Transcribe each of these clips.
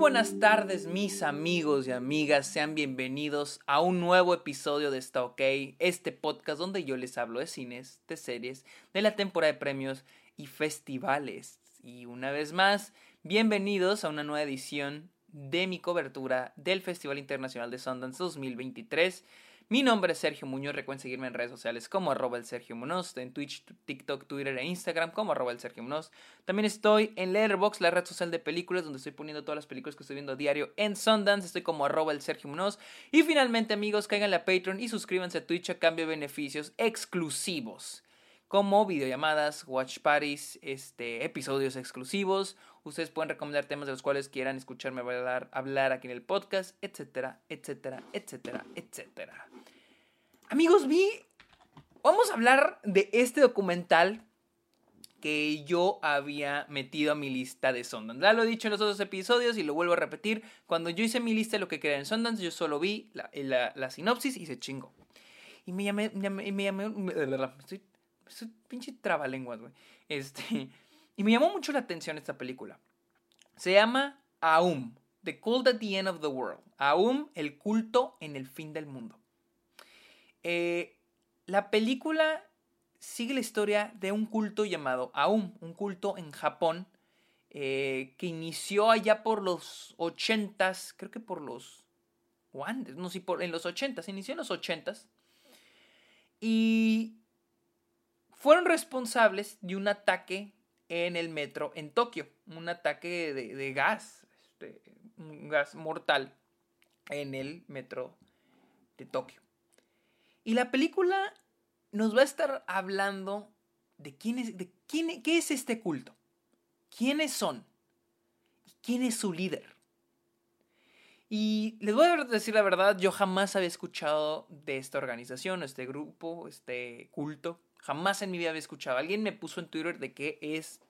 buenas tardes mis amigos y amigas, sean bienvenidos a un nuevo episodio de Está OK, este podcast donde yo les hablo de cines, de series, de la temporada de premios y festivales. Y una vez más, bienvenidos a una nueva edición de mi cobertura del Festival Internacional de Sundance 2023. Mi nombre es Sergio Muñoz, recuerden seguirme en redes sociales como arroba el Sergio Muñoz, en Twitch, TikTok, Twitter e Instagram como arroba el Sergio Muñoz. También estoy en Letterboxd, la red social de películas, donde estoy poniendo todas las películas que estoy viendo a diario en Sundance, estoy como arroba el Sergio Muñoz. Y finalmente amigos, caigan a Patreon y suscríbanse a Twitch a cambio de beneficios exclusivos como videollamadas, watch parties, este, episodios exclusivos. Ustedes pueden recomendar temas de los cuales quieran escucharme hablar, hablar aquí en el podcast, etcétera, etcétera, etcétera, etcétera. Amigos, vi. Vamos a hablar de este documental que yo había metido a mi lista de Sundance. Ya lo he dicho en los otros episodios y lo vuelvo a repetir. Cuando yo hice mi lista de lo que quería en Sundance, yo solo vi la, sinopsis y se chingo. Y me llamé, me me llamé, estoy es pinche trabalenguas, güey. Este, y me llamó mucho la atención esta película. Se llama Aum, The Cult at the End of the World. Aum, el culto en el fin del mundo. Eh, la película sigue la historia de un culto llamado Aum, un culto en Japón eh, que inició allá por los ochentas, creo que por los... o antes, no sé, por, en los ochentas, inició en los ochentas. Y fueron responsables de un ataque en el metro en Tokio, un ataque de, gas, este, un gas mortal en el metro de Tokio. Y la película nos va a estar hablando de quién es, de quién, qué es este culto, quiénes son y quién es su líder. Y les voy a decir la verdad, yo jamás había escuchado de esta organización, este grupo, este culto. Jamás en mi vida había escuchado. Alguien me puso en Twitter de que es.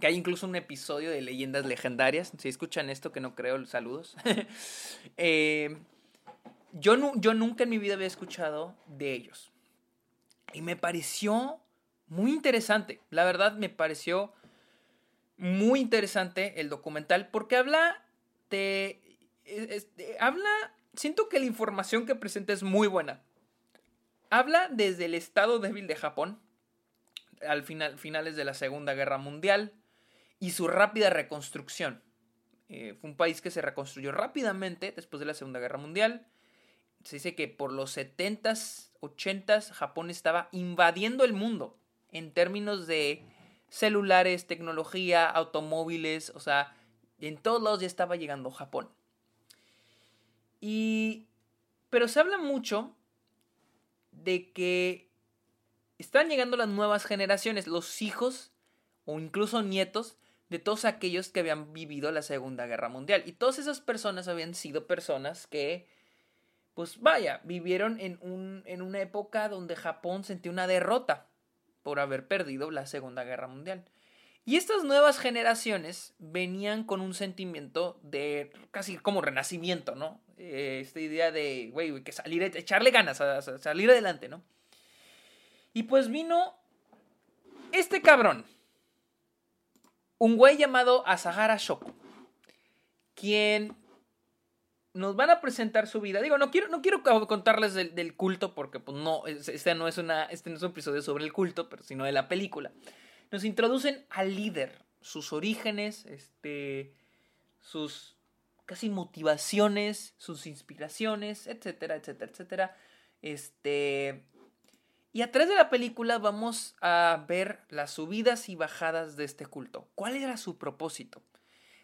Que hay incluso un episodio de leyendas legendarias. Si escuchan esto, que no creo, saludos. Eh, yo, yo nunca en mi vida había escuchado de ellos. Y me pareció muy interesante. La verdad, me pareció muy interesante el documental porque habla de. habla. Siento que la información que presenta es muy buena. Habla desde el estado débil de Japón, al final, finales de la Segunda Guerra Mundial, y su rápida reconstrucción. Eh, fue un país que se reconstruyó rápidamente después de la Segunda Guerra Mundial. Se dice que por los 70s, 80s, Japón estaba invadiendo el mundo en términos de celulares, tecnología, automóviles, o sea, en todos lados ya estaba llegando Japón. Y... Pero se habla mucho de que están llegando las nuevas generaciones, los hijos o incluso nietos de todos aquellos que habían vivido la Segunda Guerra Mundial. Y todas esas personas habían sido personas que, pues vaya, vivieron en, un, en una época donde Japón sentía una derrota por haber perdido la Segunda Guerra Mundial. Y estas nuevas generaciones venían con un sentimiento de casi como renacimiento, ¿no? Eh, esta idea de, güey, que salir, echarle ganas, salir adelante, ¿no? Y pues vino este cabrón, un güey llamado Asahara Shoko, quien nos van a presentar su vida. Digo, no quiero, no quiero contarles del, culto porque pues no, este no, es una, este no es un episodio sobre el culto, pero sino de la película nos introducen al líder, sus orígenes, este, sus casi motivaciones, sus inspiraciones, etcétera, etcétera, etcétera. Este, y a través de la película vamos a ver las subidas y bajadas de este culto. ¿Cuál era su propósito?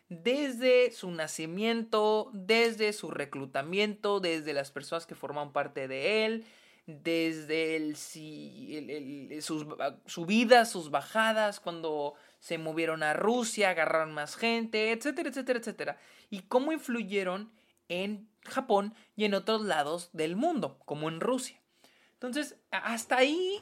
Desde su nacimiento, desde su reclutamiento, desde las personas que forman parte de él, desde el, sus subidas, sus bajadas, cuando se movieron a Rusia, agarraron más gente, etcétera, etcétera, etcétera. Y cómo influyeron en Japón y en otros lados del mundo, como en Rusia. Entonces, hasta ahí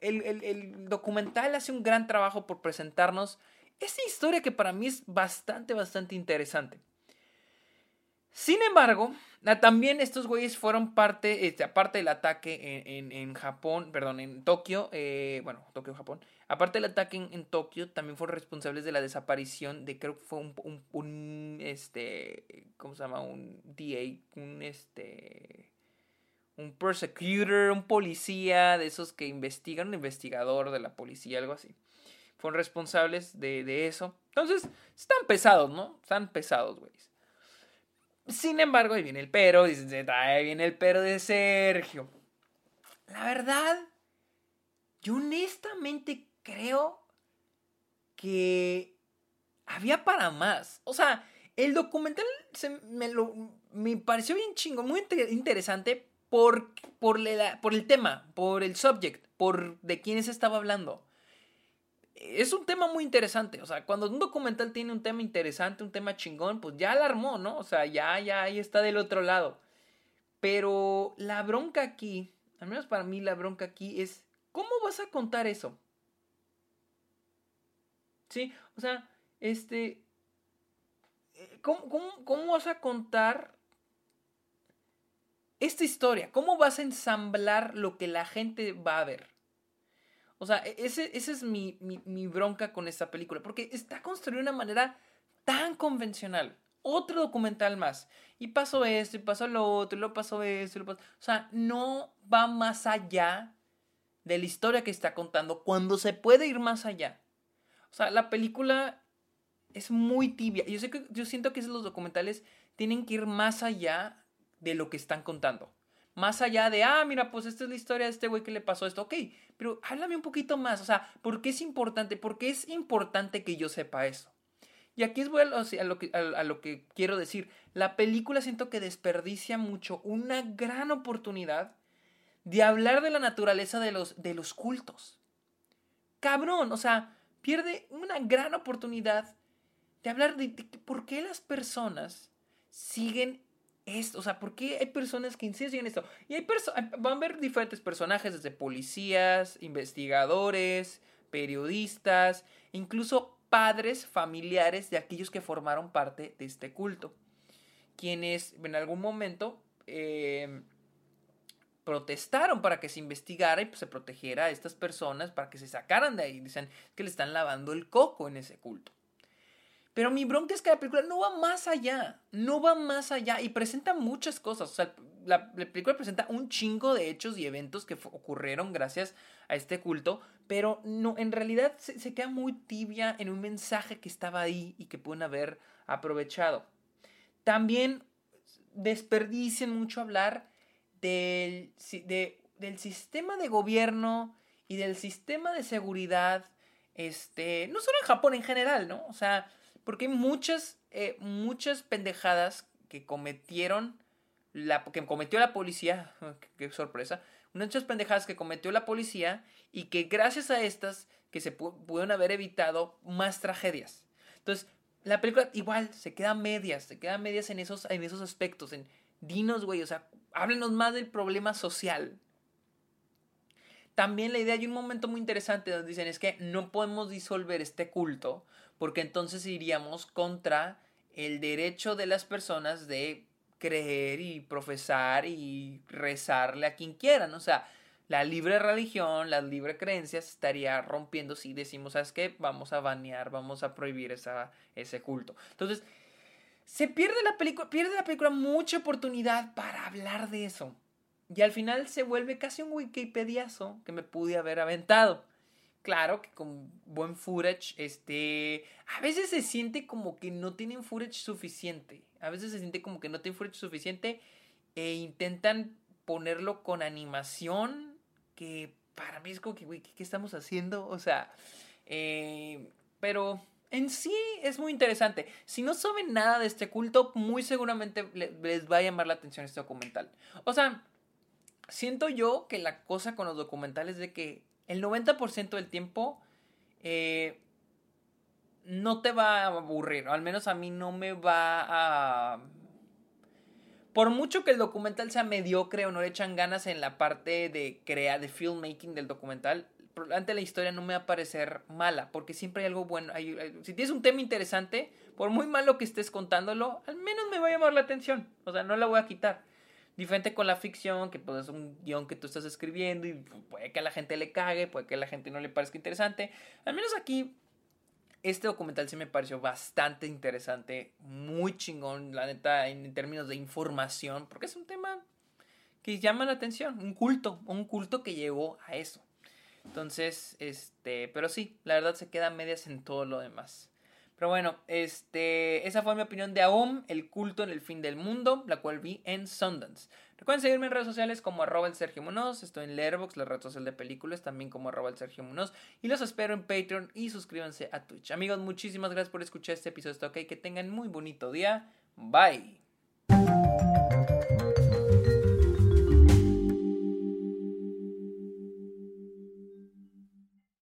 el documental hace un gran trabajo por presentarnos esta historia que para mí es bastante, bastante interesante. Sin embargo, también estos güeyes fueron parte, este, aparte del ataque en, Japón, perdón, en Tokio, eh, bueno, Tokio, Japón, Aparte del ataque en, Tokio, también fueron responsables de la desaparición de, creo que fue un, un, este, ¿cómo se llama? Un DA, un, este, un persecutor, un policía de esos que investigan, un investigador de la policía, algo así. Fueron responsables de, de eso. Entonces, están pesados, ¿no? Están pesados, güey. Sin embargo, ahí viene el pero, dicen, ahí viene el pero de Sergio. La verdad, yo honestamente creo que había para más. O sea, el documental me, lo, me pareció bien chingo, muy interesante por, por, por el tema, por el subject, por de quién se estaba hablando. Es un tema muy interesante, o sea, cuando un documental tiene un tema interesante, un tema chingón, pues ya alarmó, ¿no? O sea, ya, ya ahí está del otro lado. Pero la bronca aquí, al menos para mí la bronca aquí es, ¿cómo vas a contar eso? ¿Sí? O sea, este... Eh, ¿Cómo, vas a contar esta historia? ¿Cómo vas a ensamblar lo que la gente va a ver? O sea, e-, ese, ese es mi, mi, bronca con esta película, porque está construida de una manera tan convencional. Otro documental más. Y pasó esto, y pasó lo otro, y luego pasó esto, y lo pasó... O sea, no va más allá de la historia que está contando cuando se puede ir más allá. O sea, la película es muy tibia. Yo, sé que, yo siento que los documentales tienen que ir más allá de lo que están contando. Más allá de, ah, mira, pues esta es la historia de este güey que le pasó esto. Ok, pero háblame un poquito más. O sea, ¿por qué es importante? ¿Por qué es importante que yo sepa eso? Y aquí es bueno a lo, que, a lo que quiero decir. La película siento que desperdicia mucho una gran oportunidad de hablar de la naturaleza de los, de los cultos. Cabrón, o sea, pierde una gran oportunidad de hablar de, por qué las personas siguen esto, o sea, por qué hay personas que insisten en esto. Y hay van a ver diferentes personajes, desde policías, investigadores, periodistas, incluso padres familiares de aquellos que formaron parte de este culto, quienes en algún momento eh, protestaron para que se investigara y pues, se protegiera a estas personas, para que se sacaran de ahí. Dicen que le están lavando el coco en ese culto. Pero mi bronca es que la película no va más allá, no va más allá y presenta muchas cosas. O sea, la, película presenta un chingo de hechos y eventos que ocurrieron gracias a este culto, pero no, en realidad se, queda muy tibia en un mensaje que estaba ahí y que pueden haber aprovechado. También desperdician mucho hablar del, del sistema de gobierno y del sistema de seguridad, este, no solo en Japón en general, ¿no? O sea, porque hay muchas, eh, muchas pendejadas que cometieron, la, que cometió la policía, qué sorpresa, muchas pendejadas que cometió la policía y que gracias a estas que se pudieron haber evitado más tragedias. Entonces, la película igual se queda medias, se queda medias en esos, en esos aspectos, en dinos, güey, o sea, háblenos más del problema social. También la idea, hay un momento muy interesante donde dicen es que no podemos disolver este culto porque entonces iríamos contra el derecho de las personas de creer y profesar y rezarle a quien quieran. O sea, la libre religión, las libre creencias estaría rompiendo si decimos, ¿sabes qué? Vamos a banear, vamos a prohibir esa, ese culto. Entonces, se pierde la película, pierde la película mucha oportunidad para hablar de eso. Y al final se vuelve casi un Wikipediazo que me pude haber aventado. Claro que con buen footage, este, a veces se siente como que no tienen footage suficiente. A veces se siente como que no tienen footage suficiente e intentan ponerlo con animación que para mí es como que, güey, ¿qué, estamos haciendo? O sea, eh, pero en sí es muy interesante. Si no saben nada de este culto, muy seguramente les va a llamar la atención este documental. O sea, siento yo que la cosa con los documentales es de que el 90% del tiempo eh, no te va a aburrir. Al menos a mí no me va a... Por mucho que el documental sea mediocre o no le echan ganas en la parte de crear, de filmmaking del documental, ante la historia no me va a parecer mala, porque siempre hay algo bueno. si tienes un tema interesante, por muy malo que estés contándolo, al menos me va a llamar la atención. O sea, no la voy a quitar. Diferente con la ficción, que pues es un guion que tú estás escribiendo y puede que a la gente le cague, puede que a la gente no le parezca interesante. Al menos aquí, este documental sí me pareció bastante interesante, muy chingón, la neta, en términos de información, porque es un tema que llama la atención, un culto, un culto que llegó a eso. Entonces, este, pero sí, la verdad se queda medias en todo lo demás. Pero bueno, este, esa fue mi opinión de Aum, el culto en el fin del mundo, la cual vi en Sundance. Recuerden seguirme en redes sociales como arroba el Sergio Munoz, estoy en Letterboxd, la red social de películas, también como arroba el Sergio Munoz, y los espero en Patreon y suscríbanse a Twitch. Amigos, muchísimas gracias por escuchar este episodio, está ok, que tengan muy bonito día, bye.